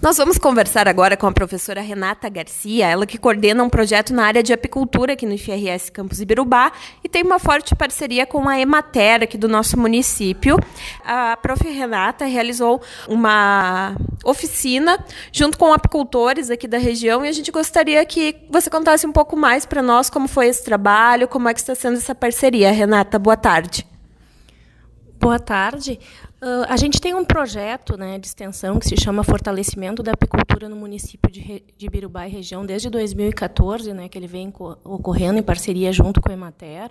Nós vamos conversar agora com a professora Renata Garcia, ela que coordena um projeto na área de apicultura aqui no IFRS Campus Ibirubá e tem uma forte parceria com a Emater aqui do nosso município. A prof. Renata realizou uma oficina junto com apicultores aqui da região e a gente gostaria que você contasse um pouco mais para nós como foi esse trabalho, como é que está sendo essa parceria. Renata, boa tarde. Boa tarde. Uh, a gente tem um projeto né, de extensão que se chama Fortalecimento da Apicultura no município de, de Birubá e região desde 2014, né, que ele vem ocorrendo em parceria junto com a Emater.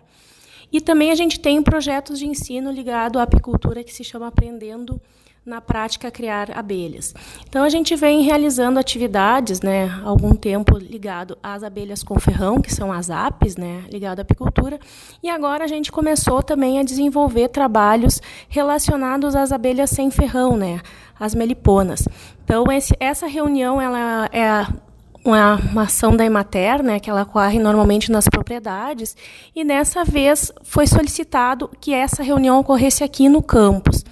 E também a gente tem projetos de ensino ligado à apicultura que se chama Aprendendo na prática criar abelhas. Então a gente vem realizando atividades, né, algum tempo ligado às abelhas com ferrão, que são as apes, né, ligado à apicultura, e agora a gente começou também a desenvolver trabalhos relacionados às abelhas sem ferrão, né, as meliponas. Então esse, essa reunião ela é uma, uma ação da Emater, né, que ela ocorre normalmente nas propriedades, e dessa vez foi solicitado que essa reunião ocorresse aqui no campus.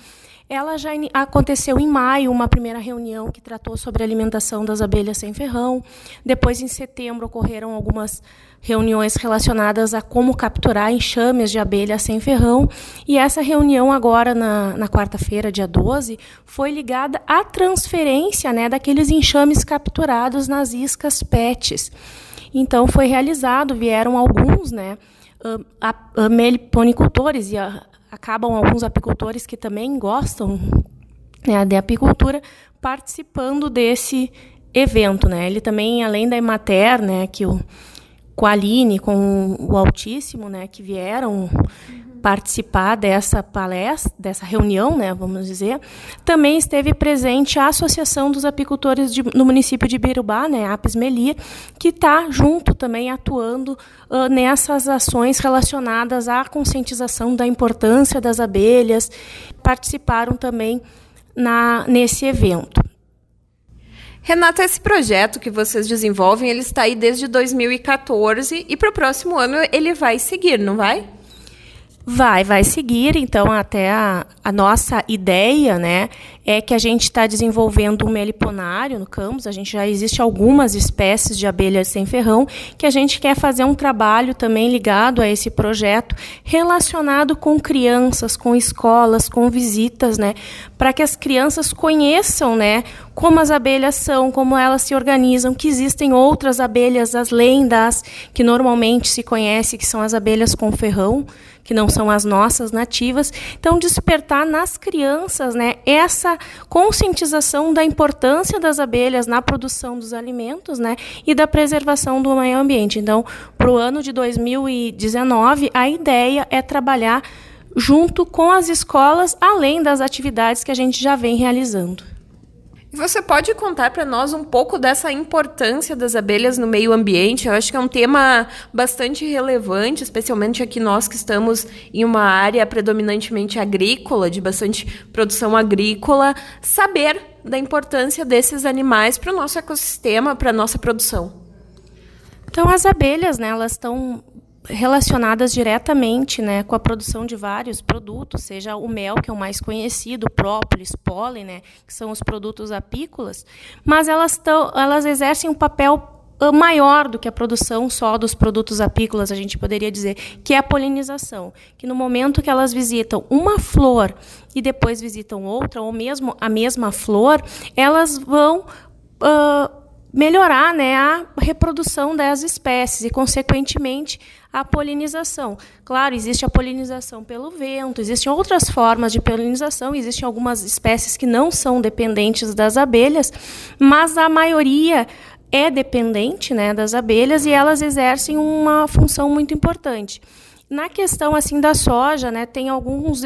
Ela já aconteceu em maio, uma primeira reunião que tratou sobre a alimentação das abelhas sem ferrão. Depois, em setembro, ocorreram algumas reuniões relacionadas a como capturar enxames de abelhas sem ferrão. E essa reunião, agora, na, na quarta-feira, dia 12, foi ligada à transferência né, daqueles enxames capturados nas iscas PETs. Então, foi realizado, vieram alguns, né? meliponicultores e a, acabam alguns apicultores que também gostam né, de apicultura participando desse evento, né? Ele também, além da Emater, né, que o com a Aline, com o Altíssimo, né, que vieram participar dessa palestra, dessa reunião, né, vamos dizer, também esteve presente a Associação dos Apicultores de, no município de Birubá, né, Apis Melia, que está junto também atuando uh, nessas ações relacionadas à conscientização da importância das abelhas, participaram também na, nesse evento. Renata, esse projeto que vocês desenvolvem, ele está aí desde 2014 e para o próximo ano ele vai seguir, não vai? Vai, vai seguir. Então, até a, a nossa ideia, né, é que a gente está desenvolvendo um meliponário no campus. A gente já existe algumas espécies de abelhas sem ferrão que a gente quer fazer um trabalho também ligado a esse projeto, relacionado com crianças, com escolas, com visitas, né, para que as crianças conheçam, né, como as abelhas são, como elas se organizam, que existem outras abelhas além das que normalmente se conhece, que são as abelhas com ferrão que não são as nossas nativas. Então, despertar nas crianças né, essa conscientização da importância das abelhas na produção dos alimentos né, e da preservação do meio ambiente. Então, para o ano de 2019, a ideia é trabalhar junto com as escolas, além das atividades que a gente já vem realizando. Você pode contar para nós um pouco dessa importância das abelhas no meio ambiente? Eu acho que é um tema bastante relevante, especialmente aqui nós que estamos em uma área predominantemente agrícola, de bastante produção agrícola, saber da importância desses animais para o nosso ecossistema, para a nossa produção. Então, as abelhas, né, elas estão relacionadas diretamente né, com a produção de vários produtos, seja o mel, que é o mais conhecido, própolis, pólen, né, que são os produtos apícolas, mas elas, tão, elas exercem um papel ah, maior do que a produção só dos produtos apícolas, a gente poderia dizer, que é a polinização, que no momento que elas visitam uma flor e depois visitam outra, ou mesmo a mesma flor, elas vão uh, melhorar né, a reprodução das espécies e, consequentemente, a polinização. Claro, existe a polinização pelo vento, existem outras formas de polinização, existem algumas espécies que não são dependentes das abelhas, mas a maioria é dependente né, das abelhas e elas exercem uma função muito importante. Na questão assim da soja, né, tem alguns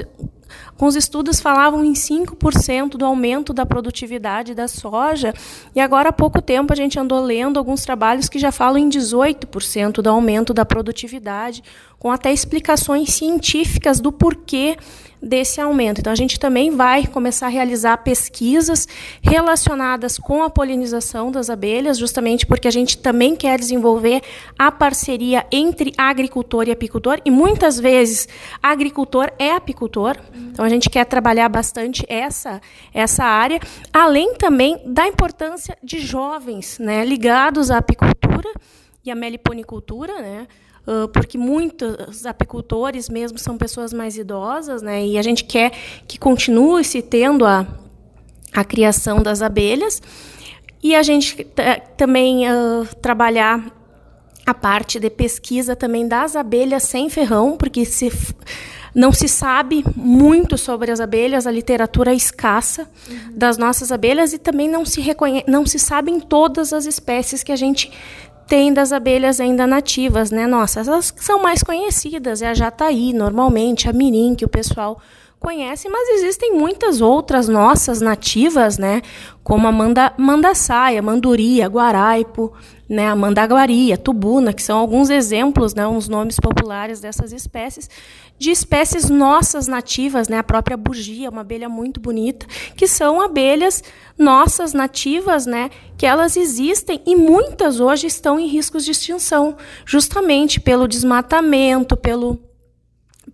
Alguns estudos falavam em 5% do aumento da produtividade da soja, e agora há pouco tempo a gente andou lendo alguns trabalhos que já falam em 18% do aumento da produtividade, com até explicações científicas do porquê desse aumento. Então, a gente também vai começar a realizar pesquisas relacionadas com a polinização das abelhas, justamente porque a gente também quer desenvolver a parceria entre agricultor e apicultor, e muitas vezes agricultor é apicultor. Então, a gente quer trabalhar bastante essa, essa área, além também da importância de jovens né, ligados à apicultura e à meliponicultura, né? Porque muitos apicultores mesmo são pessoas mais idosas, né? E a gente quer que continue se tendo a, a criação das abelhas. E a gente também uh, trabalhar a parte de pesquisa também das abelhas sem ferrão, porque se não se sabe muito sobre as abelhas, a literatura é escassa uhum. das nossas abelhas e também não se reconhece, não se sabem todas as espécies que a gente tem das abelhas ainda nativas, né? Nossa, elas são mais conhecidas, é a jataí, normalmente, a mirim, que o pessoal conhece, mas existem muitas outras nossas nativas, né? Como a manda, mandaçaia, manduria, guaraipo, né? a mandaguari, a tubuna, que são alguns exemplos, né? uns nomes populares dessas espécies, de espécies nossas nativas, né, a própria bugia, uma abelha muito bonita, que são abelhas nossas nativas, né, que elas existem e muitas hoje estão em riscos de extinção, justamente pelo desmatamento, pelo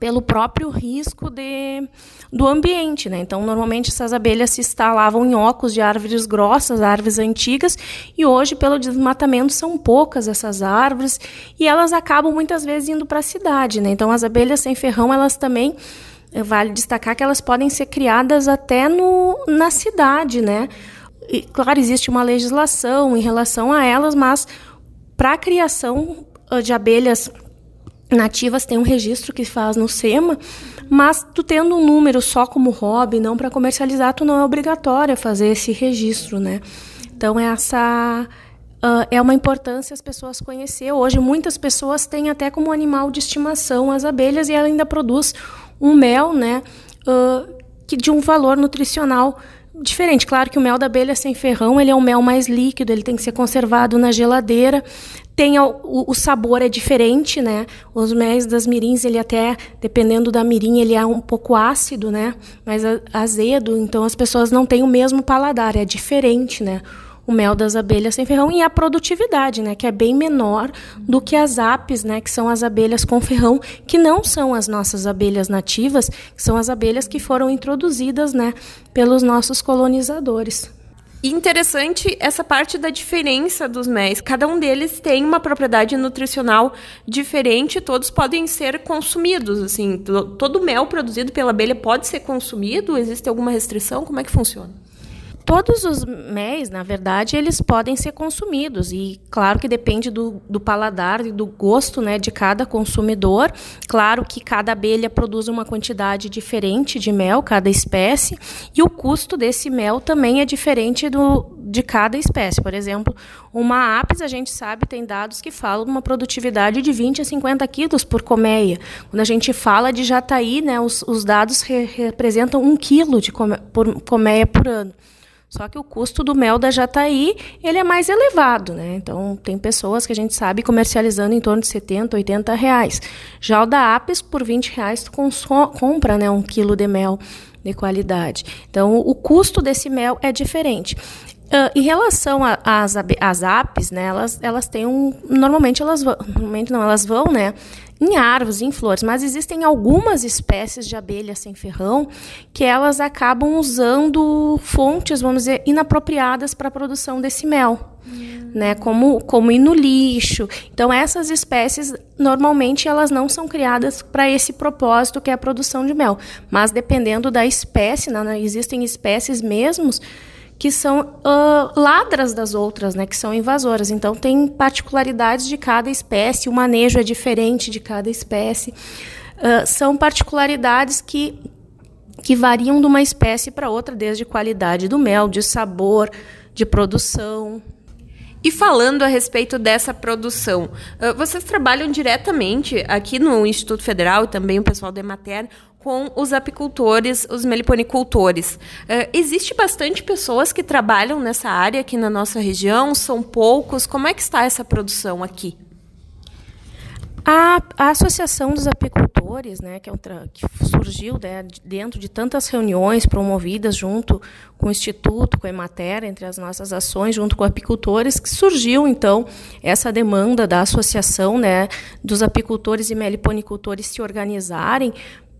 pelo próprio risco de, do ambiente. Né? Então, normalmente, essas abelhas se instalavam em ocos de árvores grossas, árvores antigas, e hoje, pelo desmatamento, são poucas essas árvores, e elas acabam muitas vezes indo para a cidade. Né? Então, as abelhas sem ferrão, elas também. Eh, vale destacar que elas podem ser criadas até no, na cidade, né? E, claro, existe uma legislação em relação a elas, mas para a criação de abelhas nativas tem um registro que faz no SEMA, mas tu tendo um número só como hobby, não para comercializar, tu não é obrigatório fazer esse registro, né? Então essa uh, é uma importância as pessoas conhecer. Hoje muitas pessoas têm até como animal de estimação as abelhas e ela ainda produz um mel, né? Uh, que de um valor nutricional diferente. Claro que o mel da abelha sem ferrão ele é um mel mais líquido, ele tem que ser conservado na geladeira. Tem o, o, sabor é diferente, né? Os mel das mirins, ele até, dependendo da mirim, ele é um pouco ácido, né? Mais azedo, então as pessoas não têm o mesmo paladar, é diferente, né? o mel das abelhas sem ferrão e a produtividade, né, que é bem menor do que as apes, né, que são as abelhas com ferrão, que não são as nossas abelhas nativas, que são as abelhas que foram introduzidas, né, pelos nossos colonizadores. Interessante essa parte da diferença dos méis. Cada um deles tem uma propriedade nutricional diferente, todos podem ser consumidos. Assim, todo mel produzido pela abelha pode ser consumido? Existe alguma restrição? Como é que funciona? Todos os méis, na verdade, eles podem ser consumidos e claro que depende do, do paladar e do gosto né, de cada consumidor. Claro que cada abelha produz uma quantidade diferente de mel, cada espécie, e o custo desse mel também é diferente do, de cada espécie. Por exemplo, uma apis, a gente sabe, tem dados que falam de uma produtividade de 20 a 50 quilos por colmeia. Quando a gente fala de jataí, né, os, os dados re, representam um quilo de por, colmeia por ano. Só que o custo do mel da Jataí ele é mais elevado, né? Então tem pessoas que a gente sabe comercializando em torno de 70, 80 reais. Já o da Apes, por 20 reais, tu compra né, um quilo de mel de qualidade. Então o custo desse mel é diferente. Uh, em relação às apes, né, elas, elas têm um. Normalmente elas vão. Normalmente não, elas vão, né? Em árvores, em flores, mas existem algumas espécies de abelhas sem ferrão que elas acabam usando fontes, vamos dizer, inapropriadas para a produção desse mel. Né, como, como ir no lixo. Então, essas espécies, normalmente, elas não são criadas para esse propósito, que é a produção de mel. Mas, dependendo da espécie, né, existem espécies mesmos que são uh, ladras das outras, né, que são invasoras. Então, tem particularidades de cada espécie, o manejo é diferente de cada espécie. Uh, são particularidades que, que variam de uma espécie para outra, desde qualidade do mel, de sabor, de produção. E falando a respeito dessa produção, vocês trabalham diretamente aqui no Instituto Federal e também o pessoal da Emater com os apicultores, os meliponicultores. Uh, existe bastante pessoas que trabalham nessa área aqui na nossa região? São poucos? Como é que está essa produção aqui? A, a Associação dos Apicultores, né, que, é um que surgiu né, dentro de tantas reuniões promovidas junto com o Instituto, com a Emater, entre as nossas ações, junto com apicultores, que surgiu, então, essa demanda da associação né, dos apicultores e meliponicultores se organizarem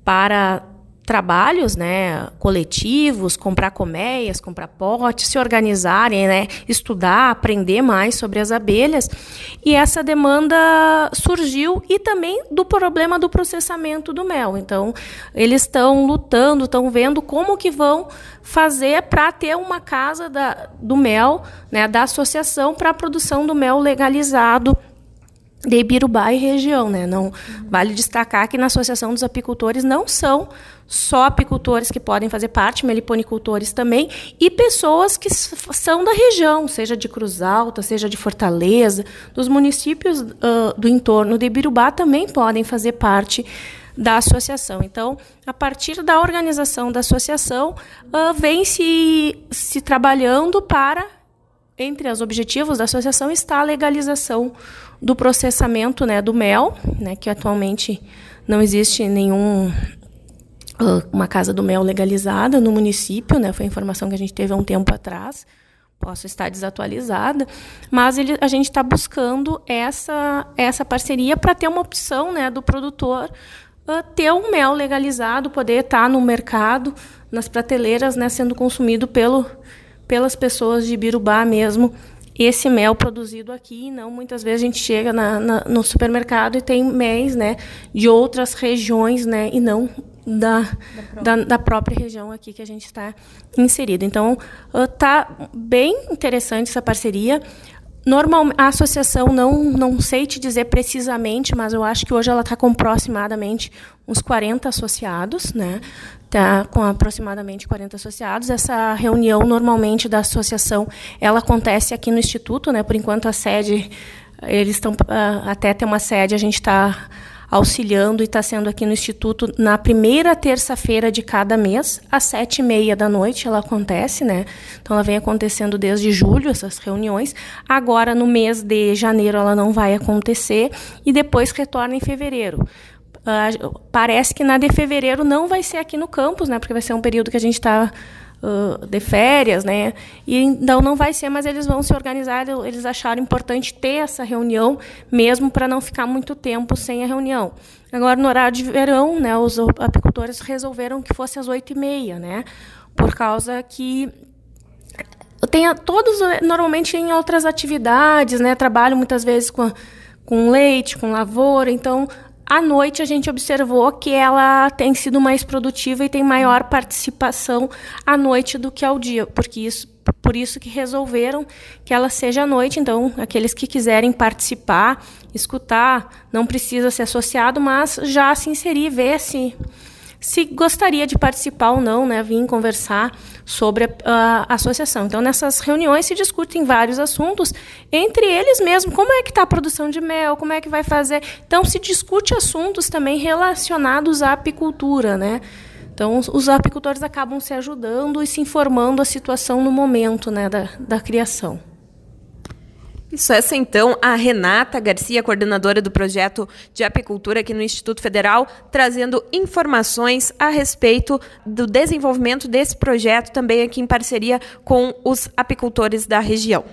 para trabalhos né, coletivos, comprar colmeias, comprar potes, se organizarem, né, estudar, aprender mais sobre as abelhas. E essa demanda surgiu e também do problema do processamento do mel. Então, eles estão lutando, estão vendo como que vão fazer para ter uma casa da, do mel, né, da associação para a produção do mel legalizado de Ibirubá e região, né? Não vale destacar que na Associação dos Apicultores não são só apicultores que podem fazer parte, meliponicultores também, e pessoas que são da região, seja de Cruz Alta, seja de Fortaleza, dos municípios uh, do entorno de Ibirubá também podem fazer parte da associação. Então, a partir da organização da associação, uh, vem se, se trabalhando para entre os objetivos da associação está a legalização do processamento né, do mel, né, que atualmente não existe nenhum uh, uma casa do mel legalizada no município, né, foi informação que a gente teve há um tempo atrás. Posso estar desatualizada, mas ele, a gente está buscando essa essa parceria para ter uma opção né, do produtor uh, ter um mel legalizado, poder estar no mercado, nas prateleiras, né, sendo consumido pelo pelas pessoas de Birubá mesmo esse mel produzido aqui. Não muitas vezes a gente chega na, na, no supermercado e tem mel né, de outras regiões, né, e não da, da, própria. Da, da própria região aqui que a gente está inserido. Então, está bem interessante essa parceria. Normal, a associação não, não sei te dizer precisamente, mas eu acho que hoje ela está com aproximadamente uns 40 associados, né? Tá com aproximadamente 40 associados. Essa reunião normalmente da associação, ela acontece aqui no instituto, né? Por enquanto a sede eles estão uh, até ter uma sede, a gente está auxiliando e está sendo aqui no Instituto na primeira terça-feira de cada mês, às sete e meia da noite, ela acontece, né? Então, ela vem acontecendo desde julho, essas reuniões. Agora, no mês de janeiro, ela não vai acontecer e depois retorna em fevereiro. Uh, parece que na de fevereiro não vai ser aqui no campus, né? Porque vai ser um período que a gente está de férias, né? E então não vai ser, mas eles vão se organizar. Eles acharam importante ter essa reunião, mesmo para não ficar muito tempo sem a reunião. Agora, no horário de verão, né, os apicultores resolveram que fosse às oito e meia, né? Por causa que tem todos normalmente em outras atividades, né? Trabalham muitas vezes com com leite, com lavoura, então à noite a gente observou que ela tem sido mais produtiva e tem maior participação à noite do que ao dia, porque isso por isso que resolveram que ela seja à noite. Então, aqueles que quiserem participar, escutar, não precisa ser associado, mas já se inserir, ver se se gostaria de participar ou não, né, vir conversar sobre a, a, associação. Então, nessas reuniões se discutem vários assuntos, entre eles mesmo, como é que está a produção de mel, como é que vai fazer. Então, se discute assuntos também relacionados à apicultura, né? Então, os apicultores acabam se ajudando e se informando a situação no momento né, da, da criação. Isso, essa então a Renata Garcia, coordenadora do projeto de apicultura aqui no Instituto Federal, trazendo informações a respeito do desenvolvimento desse projeto, também aqui em parceria com os apicultores da região.